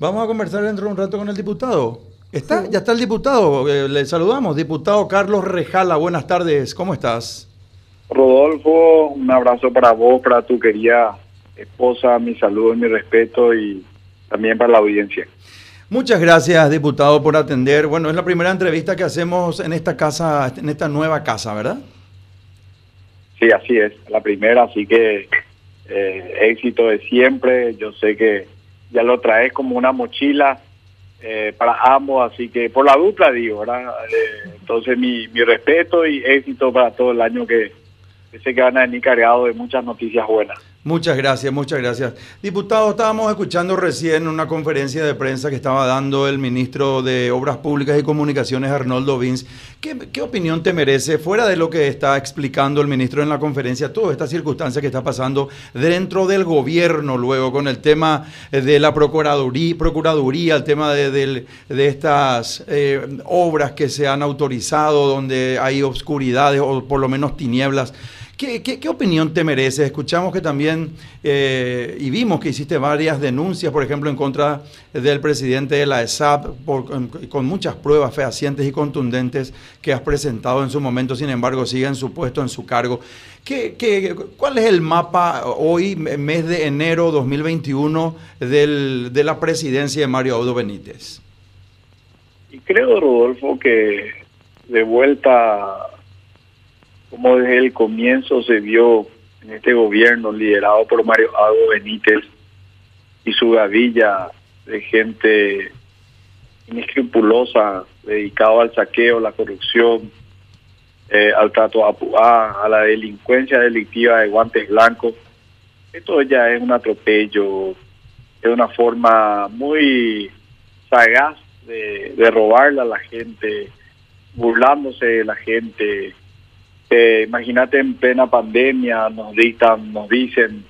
Vamos a conversar dentro de un rato con el diputado. ¿Está? Ya está el diputado. Eh, le saludamos. Diputado Carlos Rejala, buenas tardes. ¿Cómo estás? Rodolfo, un abrazo para vos, para tu querida esposa, mi saludo y mi respeto y también para la audiencia. Muchas gracias, diputado, por atender. Bueno, es la primera entrevista que hacemos en esta casa, en esta nueva casa, ¿verdad? Sí, así es, la primera, así que eh, éxito de siempre. Yo sé que ya lo traes como una mochila eh, para ambos, así que por la dupla digo, ¿verdad? Eh, entonces mi, mi respeto y éxito para todo el año que, sé que van a venir cargados de muchas noticias buenas. Muchas gracias, muchas gracias. Diputado, estábamos escuchando recién una conferencia de prensa que estaba dando el ministro de Obras Públicas y Comunicaciones, Arnoldo Vins. ¿Qué, opinión te merece, fuera de lo que está explicando el ministro en la conferencia, toda esta circunstancia que está pasando dentro del gobierno luego con el tema de la Procuraduría, procuraduría el tema de, estas eh, obras que se han autorizado donde hay obscuridades o por lo menos tinieblas? ¿Qué, opinión te merece? Escuchamos que también, eh, y vimos que hiciste varias denuncias, por ejemplo, en contra del presidente de la ESAP, con, muchas pruebas fehacientes y contundentes que has presentado en su momento, sin embargo, sigue en su puesto, en su cargo. ¿Qué, cuál es el mapa hoy, mes de enero 2021, del, de la presidencia de Mario Audo Benítez? Y creo, Rodolfo, que de vuelta como desde el comienzo se vio en este gobierno liderado por Mario Aldo Benítez y su gavilla de gente inescrupulosa dedicado al saqueo, la corrupción, eh, al trato a, a la delincuencia delictiva de guantes blancos. Esto ya es un atropello, es una forma muy sagaz de robarle a la gente, burlándose de la gente, eh, imagínate en plena pandemia, nos dictan, nos dicen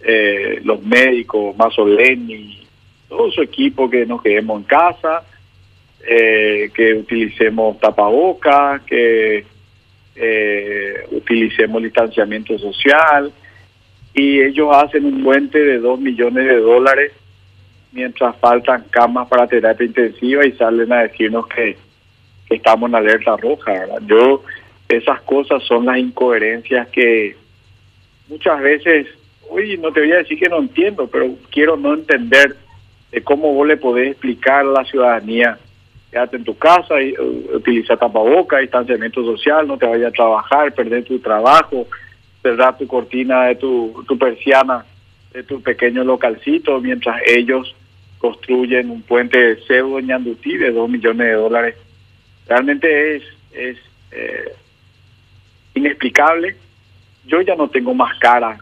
eh, los médicos, Masoleni, todo su equipo que nos quedemos en casa, eh, que utilicemos tapabocas, que utilicemos distanciamiento social, y ellos hacen un puente de dos millones de dólares mientras faltan camas para terapia intensiva y salen a decirnos que, estamos en alerta roja. Yo esas cosas son las incoherencias que muchas veces, oye, no te voy a decir que no entiendo, pero quiero no entender de cómo vos le podés explicar a la ciudadanía, quédate en tu casa, y, uh, utiliza tapaboca, distanciamiento social, no te vayas a trabajar, perder tu trabajo, cerrar tu cortina de tu, tu persiana de tu pequeño localcito, mientras ellos construyen un puente de pseudo ñandutí de dos millones de dólares. Realmente es, es eh, inexplicable. Yo ya no tengo más cara.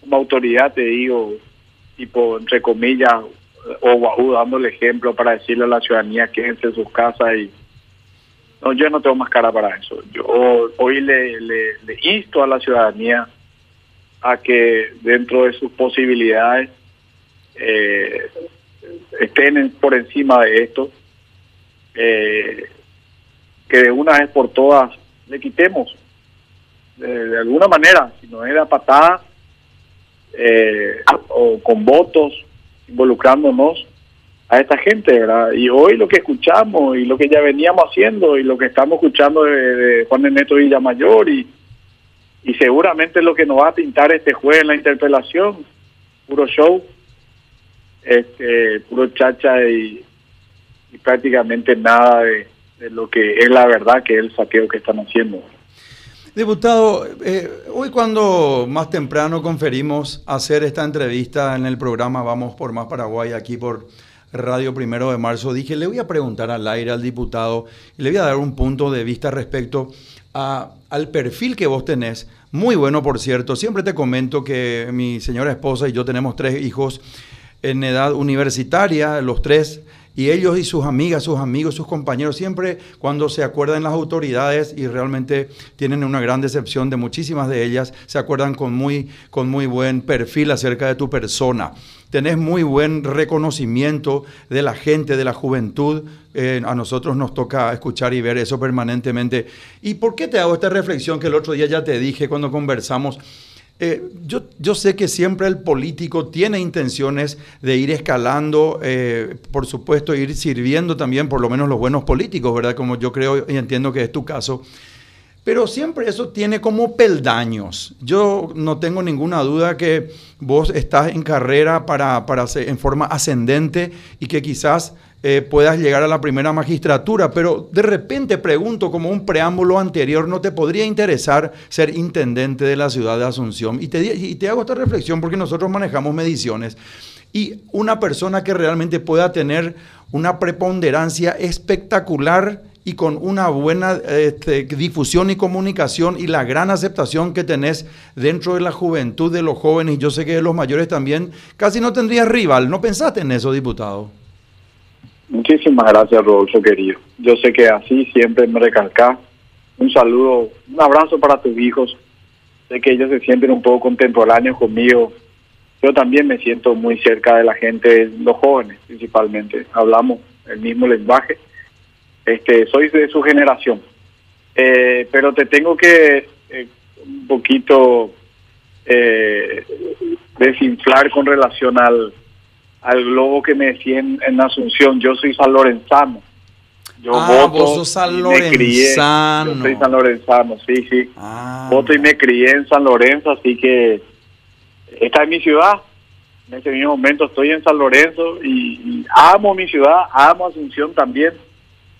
Como autoridad te digo, tipo, entre comillas, o dando el ejemplo para decirle a la ciudadanía que en sus casas y no, yo no tengo más cara para eso. Yo hoy le, le, insto a la ciudadanía a que dentro de sus posibilidades eh, estén por encima de esto, eh, que de una vez por todas le quitemos de, alguna manera, si no era patada eh, o con votos, involucrándonos a esta gente, ¿verdad? Y hoy lo que escuchamos y lo que ya veníamos haciendo y lo que estamos escuchando de, Juan Neto Villamayor y, y seguramente lo que nos va a pintar este juez en la interpelación, puro show, este, puro chacha y, y prácticamente nada de, de lo que es la verdad que es el saqueo que están haciendo. Diputado, eh, hoy cuando más temprano conferimos hacer esta entrevista en el programa Vamos por Más Paraguay aquí por Radio Primero de Marzo, dije, le voy a preguntar al aire al diputado y le voy a dar un punto de vista respecto al perfil que vos tenés. Muy bueno, por cierto. Siempre te comento que mi señora esposa y yo tenemos tres hijos en edad universitaria, los tres y ellos y sus amigas, sus amigos, sus compañeros, siempre cuando se acuerdan las autoridades y realmente tienen una gran decepción de muchísimas de ellas, se acuerdan con muy, con muy buen perfil acerca de tu persona. Tenés muy buen reconocimiento de la gente, de la juventud. Eh, a nosotros nos toca escuchar y ver eso permanentemente. ¿Y por qué te hago esta reflexión que el otro día ya te dije cuando conversamos? Eh, yo, yo, sé que siempre el político tiene intenciones de ir escalando, eh, por supuesto, ir sirviendo también por lo menos los buenos políticos, ¿verdad? Como yo creo y entiendo que es tu caso. Pero siempre eso tiene como peldaños. Yo no tengo ninguna duda que vos estás en carrera para, para en forma ascendente y que quizás eh, puedas llegar a la primera magistratura, pero de repente pregunto como un preámbulo anterior, ¿no te podría interesar ser intendente de la ciudad de Asunción? Y te, y te hago esta reflexión porque nosotros manejamos mediciones y una persona que realmente pueda tener una preponderancia espectacular y con una buena este, difusión y comunicación y la gran aceptación que tenés dentro de la juventud de los jóvenes, y yo sé que de los mayores también, casi no tendrías rival. ¿No pensaste en eso, diputado? Muchísimas gracias, Rodolfo, querido. Yo sé que así siempre me recalcás. Un saludo, un abrazo para tus hijos. Sé que ellos se sienten un poco contemporáneos conmigo. Yo también me siento muy cerca de la gente, los jóvenes principalmente. Hablamos el mismo lenguaje este, soy de su generación. Eh, pero te tengo que eh, un poquito eh, desinflar con relación al, al globo que me decía en, Asunción. Yo soy san lorenzano. Yo ah, voto vos sos san lorenzano. yo soy san lorenzano, sí, sí. Ah. voto y me crié en San Lorenzo, así que esta es mi ciudad. En este mismo momento estoy en San Lorenzo y amo mi ciudad, amo Asunción también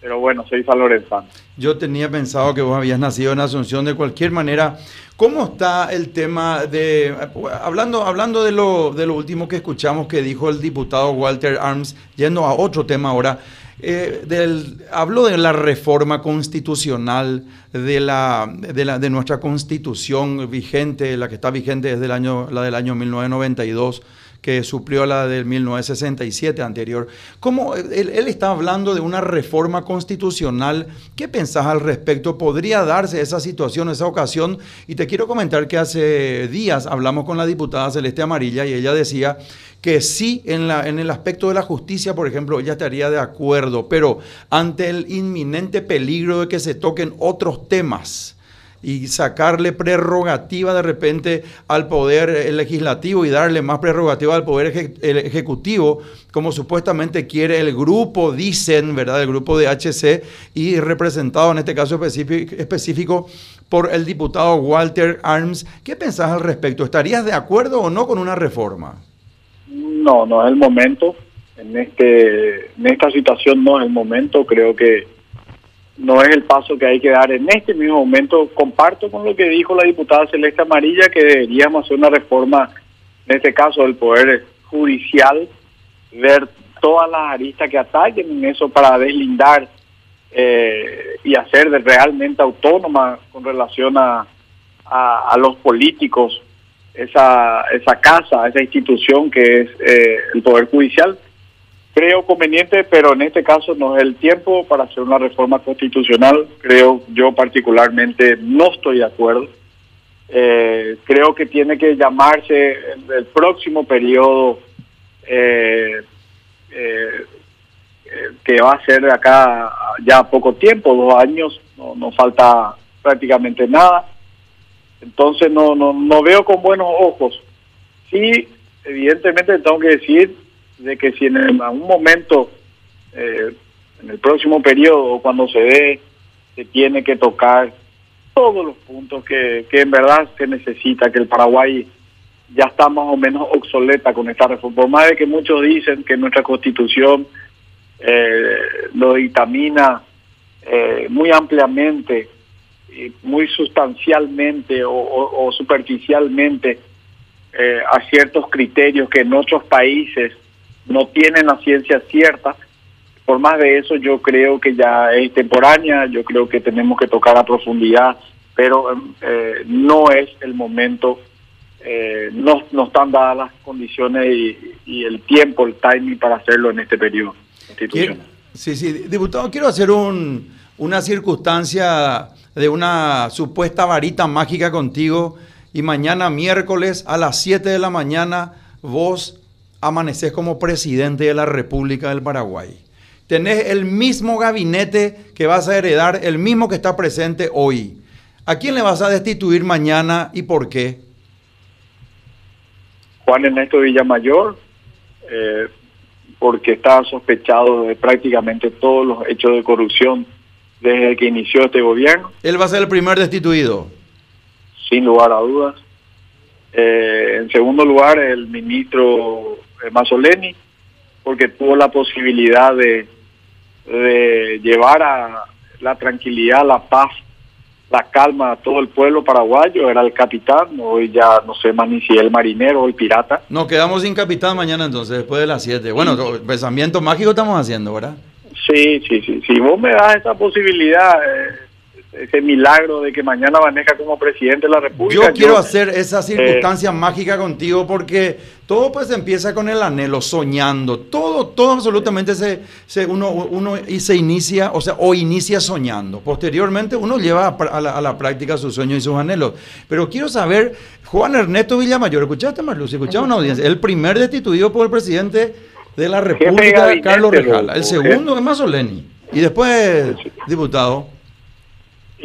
pero bueno, soy San. Yo tenía pensado que vos habías nacido en Asunción de cualquier manera. ¿Cómo está el tema de, hablando, hablando de, lo, de lo último que escuchamos que dijo el diputado Walter Arms, yendo a otro tema ahora, eh, del, habló de la reforma constitucional de, la, de, la, de nuestra constitución vigente, la que está vigente desde el año, la del año 1992 que suplió la del 1967 anterior. ¿Cómo, él, está hablando de una reforma constitucional. ¿Qué pensás al respecto? ¿Podría darse esa situación, esa ocasión? Y te quiero comentar que hace días hablamos con la diputada Celeste Amarilla y ella decía que sí en, la, en el aspecto de la justicia, por ejemplo, ella estaría de acuerdo, pero ante el inminente peligro de que se toquen otros temas, y sacarle prerrogativa de repente al poder eh, legislativo y darle más prerrogativa al poder ejecutivo, como supuestamente quiere el grupo, dicen, ¿verdad? El grupo de HC y representado en este caso específico, por el diputado Walter Arms. ¿Qué pensás al respecto? ¿Estarías de acuerdo o no con una reforma? No, no es el momento. En, este, en esta situación no es el momento. Creo que no es el paso que hay que dar en este mismo momento. Comparto con lo que dijo la diputada Celeste Amarilla, que deberíamos hacer una reforma, en este caso del Poder Judicial, ver todas las aristas que ataquen en eso para deslindar eh, y hacer realmente autónoma con relación a, a, los políticos esa, esa casa, esa institución que es eh, el Poder Judicial creo conveniente, pero en este caso no es el tiempo para hacer una reforma constitucional. Creo yo particularmente no estoy de acuerdo. Eh, creo que tiene que llamarse el, próximo periodo eh, eh, que va a ser de acá ya poco tiempo, dos años, no, no falta prácticamente nada. Entonces no, no, no veo con buenos ojos. Sí, evidentemente tengo que decir de que si en algún momento, eh, en el próximo periodo, cuando se dé, se tiene que tocar todos los puntos que, que en verdad se necesita, que el Paraguay ya está más o menos obsoleta con esta reforma. Por más de que muchos dicen que nuestra constitución eh, lo dictamina eh, muy ampliamente, muy sustancialmente o, o superficialmente a ciertos criterios que en otros países no tienen la ciencia cierta. Por más de eso, yo creo que ya es temporánea, yo creo que tenemos que tocar a profundidad, pero eh, no es el momento, eh, no, no están dadas las condiciones y, el tiempo, el timing para hacerlo en este periodo Sí, sí, diputado, quiero hacer un, una circunstancia de una supuesta varita mágica contigo y mañana miércoles a las 7 de la mañana vos amaneces como presidente de la República del Paraguay. Tenés el mismo gabinete que vas a heredar, el mismo que está presente hoy. ¿A quién le vas a destituir mañana y por qué? Juan Ernesto Villamayor, eh, porque está sospechado de prácticamente todos los hechos de corrupción desde que inició este gobierno. Él va a ser el primer destituido. Sin lugar a dudas. Eh, en segundo lugar, el ministro Mazzoleni, porque tuvo la posibilidad de, de llevar a la tranquilidad, la paz, la calma a todo el pueblo paraguayo. Era el capitán, hoy ya no sé más ni si el marinero o el pirata. No, quedamos sin capitán mañana entonces, después de las 7. Bueno, pensamiento mágico estamos haciendo, ¿verdad? Sí, sí, sí. Si vos me das esa posibilidad, eh, ese milagro de que mañana maneja como presidente de la República. Yo quiero hacer esa circunstancia mágica contigo porque todo pues empieza con el anhelo, soñando. Todo, todo absolutamente se, se uno, uno y se inicia, o sea, o inicia soñando. Posteriormente uno lleva a la, a la práctica sus sueños y sus anhelos. Pero quiero saber, Juan Ernesto Villamayor, ¿escuchaste Marluz? ¿Escuchaste una audiencia? El primer destituido por el presidente de la República, Carlos Rejala. El segundo es Mazzoleni. Y después, diputado.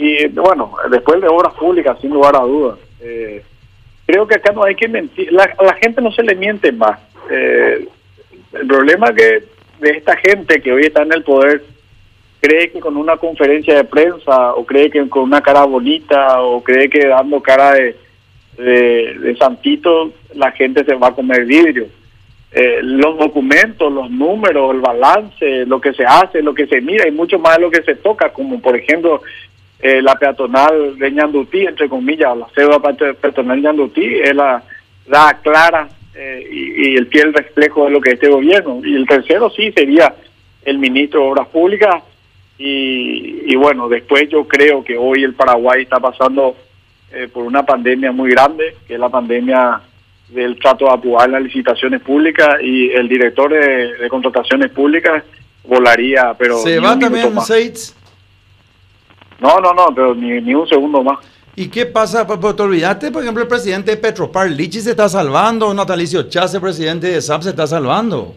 Y bueno, después de obras públicas, sin lugar a dudas. Eh, creo que acá no hay que mentir. La, la gente no se le miente más. Eh, el problema que de esta gente que hoy está en el poder cree que con una conferencia de prensa o cree que con una cara bonita o cree que dando cara de, de, de santito la gente se va a comer vidrio eh, los documentos, los números, el balance, lo que se hace, lo que se mira y mucho más de lo que se toca, como por ejemplo eh, la peatonal de Ñandutí, entre comillas, la cédula peatonal de Ñandutí, es la, la clara eh, y, el fiel reflejo de lo que es este gobierno. Y el tercero sí sería el ministro de Obras Públicas. Y, y bueno, después yo creo que hoy el Paraguay está pasando por una pandemia muy grande, que es la pandemia del trato de aprobar las licitaciones públicas y el director de, contrataciones públicas volaría, pero... ¿Se va también Seitz? No, no, no, pero ni, ni un segundo más. ¿Y qué pasa? Pues, pues, te olvidaste, por ejemplo, el presidente de Petropar, Lichi se está salvando, Natalicio Chase, presidente de SAP, se está salvando.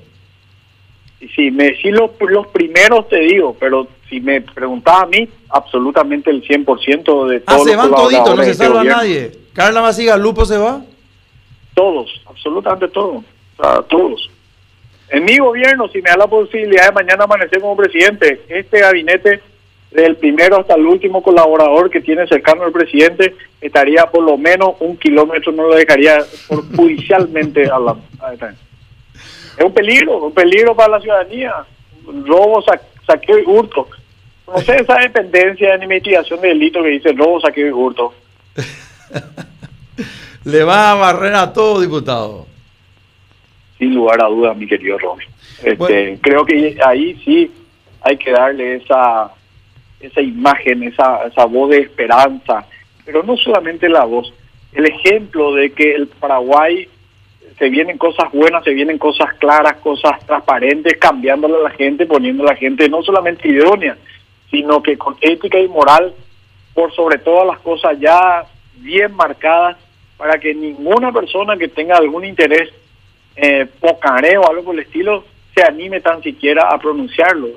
Sí, me, sí los, los primeros te digo, pero si me preguntaba a mí, absolutamente el 100% de todos Ah, se van toditos, no se salva nadie. Carla Masiga, Lupo se va. Todos, absolutamente todos. O sea, todos. En mi gobierno, si me da la posibilidad de mañana amanecer como presidente, este gabinete, del primero hasta el último colaborador que tiene cercano al presidente, estaría por lo menos un kilómetro, no lo dejaría por, judicialmente hablando. Es un peligro, un peligro para la ciudadanía. Robo, saqueo y hurto. No sé esa dependencia de mitigación de delito que dice robo, saqueo y hurto. le va a barrer a todo, diputado. Sin lugar a dudas, mi querido Romy. Este, Creo que ahí sí hay que darle esa esa imagen, esa, esa voz de esperanza, pero no solamente la voz, el ejemplo de que el Paraguay se vienen cosas buenas, se vienen cosas claras, cosas transparentes, cambiándole a la gente, poniendo a la gente no solamente idónea, sino que con ética y moral, por sobre todas las cosas ya bien marcadas para que ninguna persona que tenga algún interés eh, pocareo o algo por el estilo se anime tan siquiera a pronunciarlo.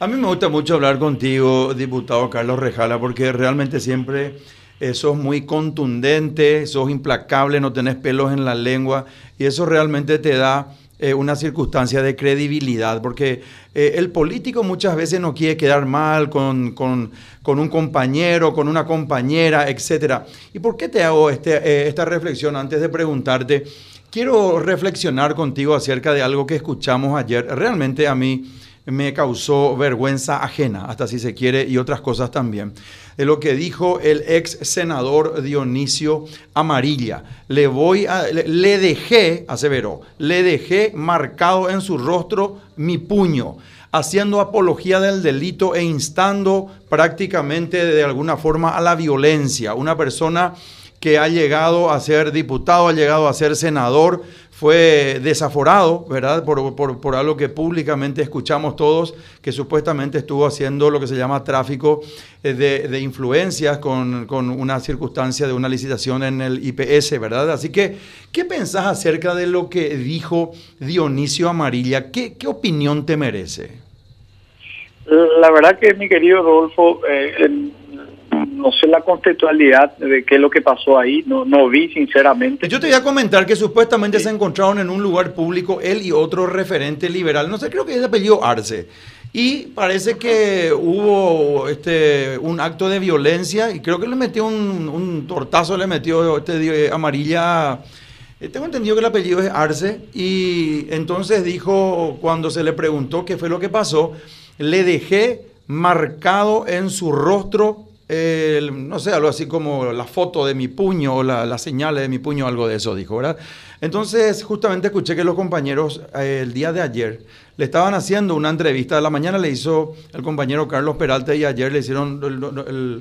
A mí me gusta mucho hablar contigo, diputado Carlos Rejala, porque realmente siempre eh, sos muy contundente, sos implacable, no tenés pelos en la lengua y eso realmente te da eh, una circunstancia de credibilidad, porque eh, el político muchas veces no quiere quedar mal con, con, un compañero, con una compañera, etc. ¿Y por qué te hago este, esta reflexión antes de preguntarte? Quiero reflexionar contigo acerca de algo que escuchamos ayer. Realmente a mí me causó vergüenza ajena, hasta si se quiere, y otras cosas también de lo que dijo el ex senador Dionisio Amarilla. Le voy a, le, dejé, aseveró, le dejé marcado en su rostro mi puño haciendo apología del delito e instando prácticamente de alguna forma a la violencia. Una persona que ha llegado a ser diputado, ha llegado a ser senador, fue desaforado, ¿verdad? Por, algo que públicamente escuchamos todos, que supuestamente estuvo haciendo lo que se llama tráfico eh, de, influencias con, una circunstancia de una licitación en el IPS, ¿verdad? Así que, ¿qué pensás acerca de lo que dijo Dionisio Amarilla? ¿Qué, qué opinión te merece? La verdad que, mi querido Rodolfo, eh, no sé la contextualidad de qué es lo que pasó ahí, no, no vi sinceramente. Yo te voy a comentar que supuestamente se encontraron en un lugar público él y otro referente liberal, no sé, creo que es apellido Arce. Y parece que hubo este, un acto de violencia y creo que le metió un, un tortazo, le metió este, amarilla. Eh, tengo entendido que el apellido es Arce y entonces dijo, cuando se le preguntó qué fue lo que pasó, le dejé marcado en su rostro, no sé, algo así como la foto de mi puño o la, las señales de mi puño, algo de eso dijo, ¿verdad? Entonces, justamente escuché que los compañeros eh, el día de ayer le estaban haciendo una entrevista. De la mañana le hizo el compañero Carlos Peralta y ayer le hicieron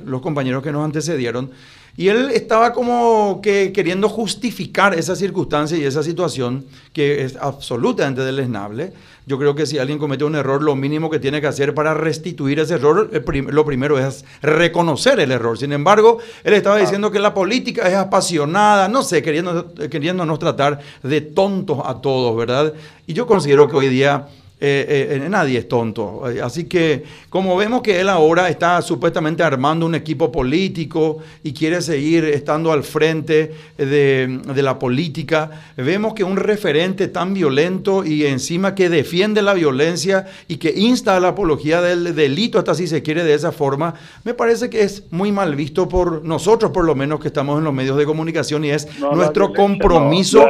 los compañeros que nos antecedieron. Y él estaba como que queriendo justificar esa circunstancia y esa situación que es absolutamente deleznable. Yo creo que si alguien comete un error, lo mínimo que tiene que hacer para restituir ese error, lo primero es reconocer el error. Sin embargo, él estaba diciendo que la política es apasionada, no sé, queriendo, queriéndonos tratar de tontos a todos, ¿verdad? Y yo considero que hoy día eh, eh, nadie es tonto. Así que como vemos que él ahora está supuestamente armando un equipo político y quiere seguir estando al frente de, la política, vemos que un referente tan violento y encima que defiende la violencia y que insta a la apología del delito, hasta si se quiere de esa forma, me parece que es muy mal visto por nosotros, por lo menos que estamos en los medios de comunicación y es nuestro compromiso.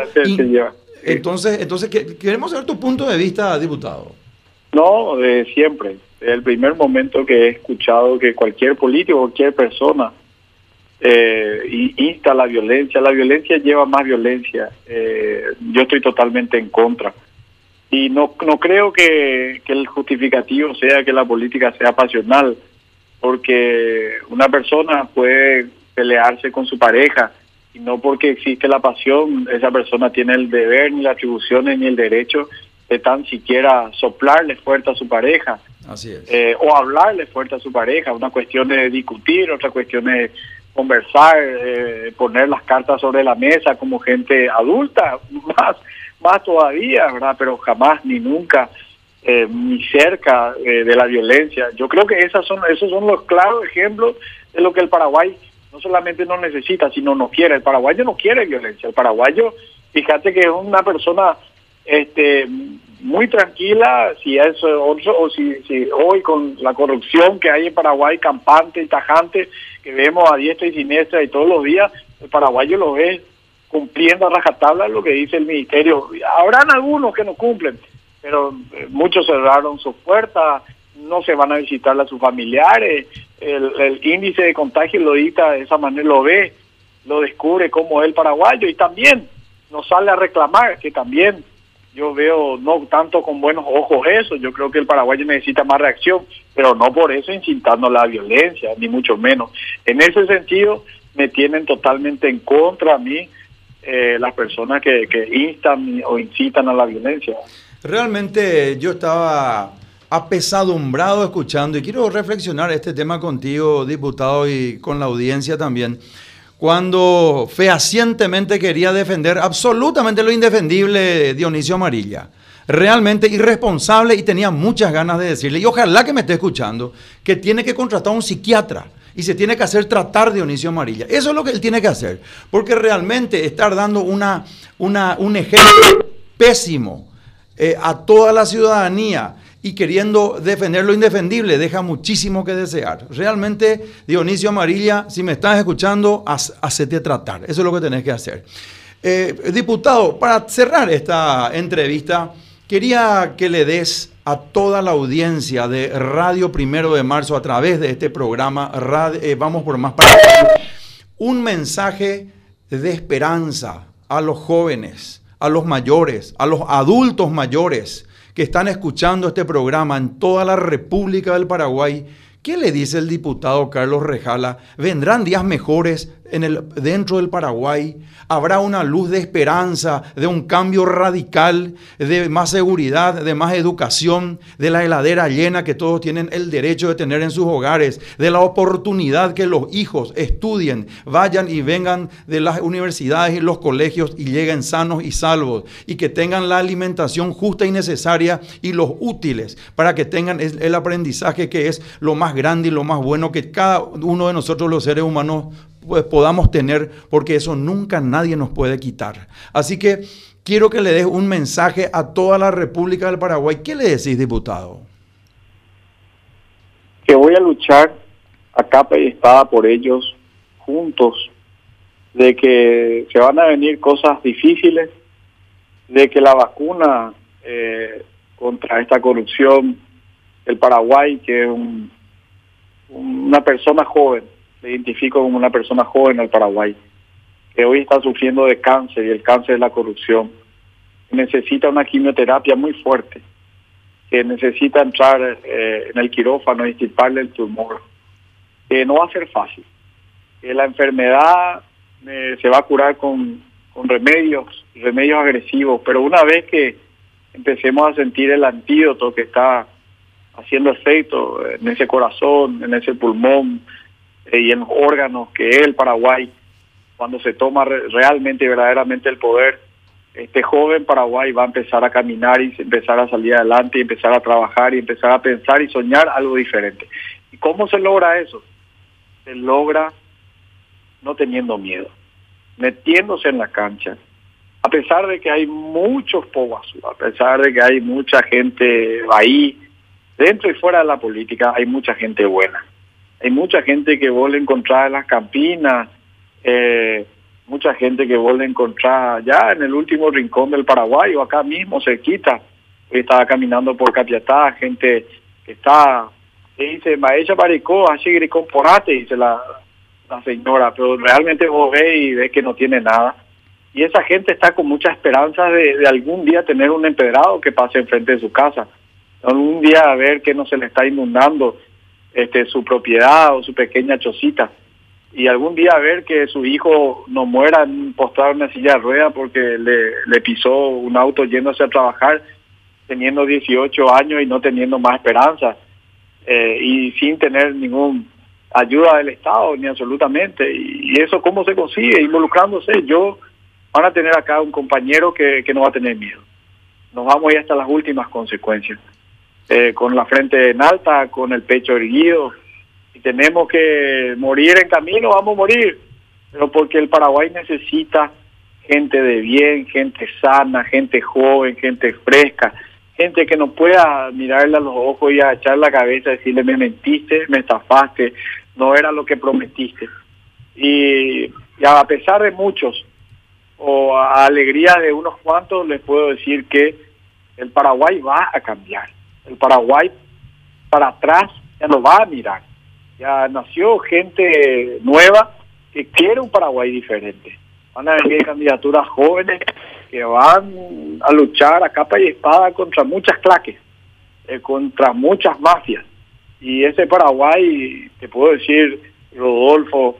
Entonces, entonces queremos saber tu punto de vista, diputado. No, de siempre. El primer momento que he escuchado que cualquier político, cualquier persona eh, insta la violencia, la violencia lleva más violencia. Eh, yo estoy totalmente en contra. Y no, no creo que, que el justificativo sea que la política sea pasional, porque una persona puede pelearse con su pareja, y no porque existe la pasión, esa persona tiene el deber, ni las atribuciones, ni el derecho de tan siquiera soplarle fuerte a su pareja. Así es. Eh, o hablarle fuerte a su pareja. Una cuestión de discutir, otra cuestión de conversar, eh, poner las cartas sobre la mesa como gente adulta, más, más todavía, ¿verdad? Pero jamás ni nunca eh, ni cerca de la violencia. Yo creo que esas son, esos son los claros ejemplos de lo que el Paraguay no solamente no necesita, sino no quiere. El paraguayo no quiere violencia. El paraguayo, fíjate que es una persona este muy tranquila, si es o si, si hoy con la corrupción que hay en Paraguay, campante y tajante, que vemos a diestra y siniestra y todos los días, el paraguayo lo ve cumpliendo a rajatabla lo que dice el ministerio. Habrán algunos que no cumplen, pero eh, muchos cerraron sus puertas, no se van a visitar a sus familiares, el, índice de contagio lo dicta de esa manera, lo ve, lo descubre como el paraguayo y también nos sale a reclamar que también yo veo no tanto con buenos ojos eso, yo creo que el paraguayo necesita más reacción, pero no por eso incitando la violencia, ni mucho menos. En ese sentido, me tienen totalmente en contra a mí eh, las personas que, que instan o incitan a la violencia. Realmente yo estaba apesadumbrado escuchando y quiero reflexionar este tema contigo, diputado, y con la audiencia también. Cuando fehacientemente quería defender absolutamente lo indefendible Dionisio Amarilla. Realmente irresponsable y tenía muchas ganas de decirle, y ojalá que me esté escuchando, que tiene que contratar a un psiquiatra y se tiene que hacer tratar Dionisio Amarilla. Eso es lo que él tiene que hacer, porque realmente estar dando una, una un ejemplo pésimo eh, a toda la ciudadanía y queriendo defender lo indefendible, deja muchísimo que desear. Realmente, Dionisio Amarilla, si me estás escuchando, hacete tratar. Eso es lo que tenés que hacer. Eh, diputado, para cerrar esta entrevista, quería que le des a toda la audiencia de Radio Primero de Marzo a través de este programa, eh, Vamos por Más para un mensaje de esperanza a los jóvenes, a los mayores, a los adultos mayores que están escuchando este programa en toda la República del Paraguay, ¿qué le dice el diputado Carlos Rejala? ¿Vendrán días mejores en el, dentro del Paraguay, habrá una luz de esperanza, de un cambio radical, de más seguridad, de más educación, de la heladera llena que todos tienen el derecho de tener en sus hogares, de la oportunidad que los hijos estudien, vayan y vengan de las universidades y los colegios y lleguen sanos y salvos, y que tengan la alimentación justa y necesaria y los útiles para que tengan el aprendizaje que es lo más grande y lo más bueno que cada uno de nosotros los seres humanos pues, podamos tener, porque eso nunca nadie nos puede quitar. Así que quiero que le des un mensaje a toda la República del Paraguay. ¿Qué le decís, diputado? Que voy a luchar a capa y espada por ellos juntos, de que se van a venir cosas difíciles, de que la vacuna eh, contra esta corrupción, el Paraguay, que es una persona joven, me identifico como una persona joven al Paraguay, que hoy está sufriendo de cáncer y el cáncer es la corrupción. Necesita una quimioterapia muy fuerte, que necesita entrar eh, en el quirófano y quitarle el tumor, que no va a ser fácil, que la enfermedad eh, se va a curar con, con remedios, remedios agresivos, pero una vez que empecemos a sentir el antídoto que está haciendo efecto en ese corazón, en ese pulmón, y en los órganos que el Paraguay, cuando se toma realmente y verdaderamente el poder, este joven Paraguay va a empezar a caminar y empezar a salir adelante y empezar a trabajar y empezar a pensar y soñar algo diferente. ¿Y cómo se logra eso? Se logra no teniendo miedo, metiéndose en la cancha, a pesar de que hay muchos pobos, a pesar de que hay mucha gente ahí, dentro y fuera de la política, hay mucha gente buena hay mucha gente que vuelve a encontrar en las campinas, eh, mucha gente que vuelve a encontrar ya en el último rincón del Paraguay o acá mismo cerquita. Hoy estaba caminando por Capiatá, gente que está, que dice, Maestra Baricó, así gricón porate, dice la, la señora, pero realmente vos ves y ves que no tiene nada. Y esa gente está con mucha esperanza de, de algún día tener un empedrado que pase enfrente de su casa, algún día a ver que no se le está inundando este, su propiedad o su pequeña chocita. Y algún día ver que su hijo no muera postrado en una silla de rueda porque le, le pisó un auto yéndose a trabajar teniendo 18 años y no teniendo más esperanza eh, y sin tener ningún ayuda del Estado ni absolutamente. Y, eso cómo se consigue involucrándose. Yo van a tener acá un compañero que, que no va a tener miedo. Nos vamos a ir hasta las últimas consecuencias eh, con la frente en alta, con el pecho erguido. Si tenemos que morir en camino, vamos a morir. Pero porque el Paraguay necesita gente de bien, gente sana, gente joven, gente fresca, gente que no pueda mirarle a los ojos y echar la cabeza y decirle me mentiste, me estafaste, no era lo que prometiste. Y, y a pesar de muchos, o a alegría de unos cuantos, les puedo decir que el Paraguay va a cambiar el Paraguay para atrás ya no va a mirar. Ya nació gente nueva que quiere un Paraguay diferente. Van a venir candidaturas jóvenes que van a luchar a capa y espada contra muchas claques, eh, contra muchas mafias. Y ese Paraguay, te puedo decir, Rodolfo,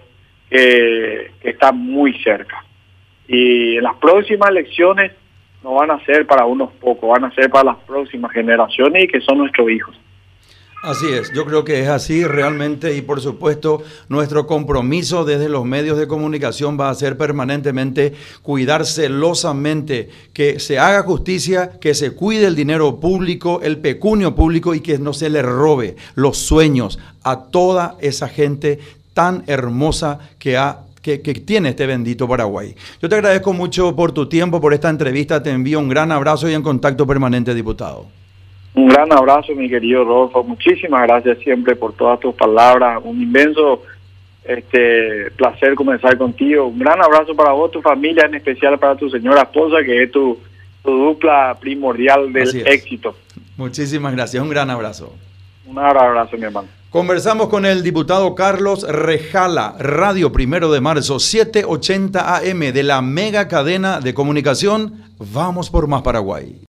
que está muy cerca. Y en las próximas elecciones no van a ser para unos pocos, van a ser para las próximas generaciones y que son nuestros hijos. Así es, yo creo que es así realmente y por supuesto nuestro compromiso desde los medios de comunicación va a ser permanentemente cuidar celosamente que se haga justicia, que se cuide el dinero público, el pecunio público y que no se le robe los sueños a toda esa gente tan hermosa que ha que, tiene este bendito Paraguay. Yo te agradezco mucho por tu tiempo, por esta entrevista. Te envío un gran abrazo y en contacto permanente, diputado. Un gran abrazo, mi querido Rodolfo. Muchísimas gracias siempre por todas tus palabras. Un inmenso este placer comenzar contigo. Un gran abrazo para vos, tu familia, en especial para tu señora esposa, que es tu, tu dupla primordial del éxito. Muchísimas gracias. Un gran abrazo. Un abrazo, mi hermano. Conversamos con el diputado Carlos Rejala, Radio Primero de Marzo, 780 AM de la mega cadena de comunicación. Vamos por más Paraguay.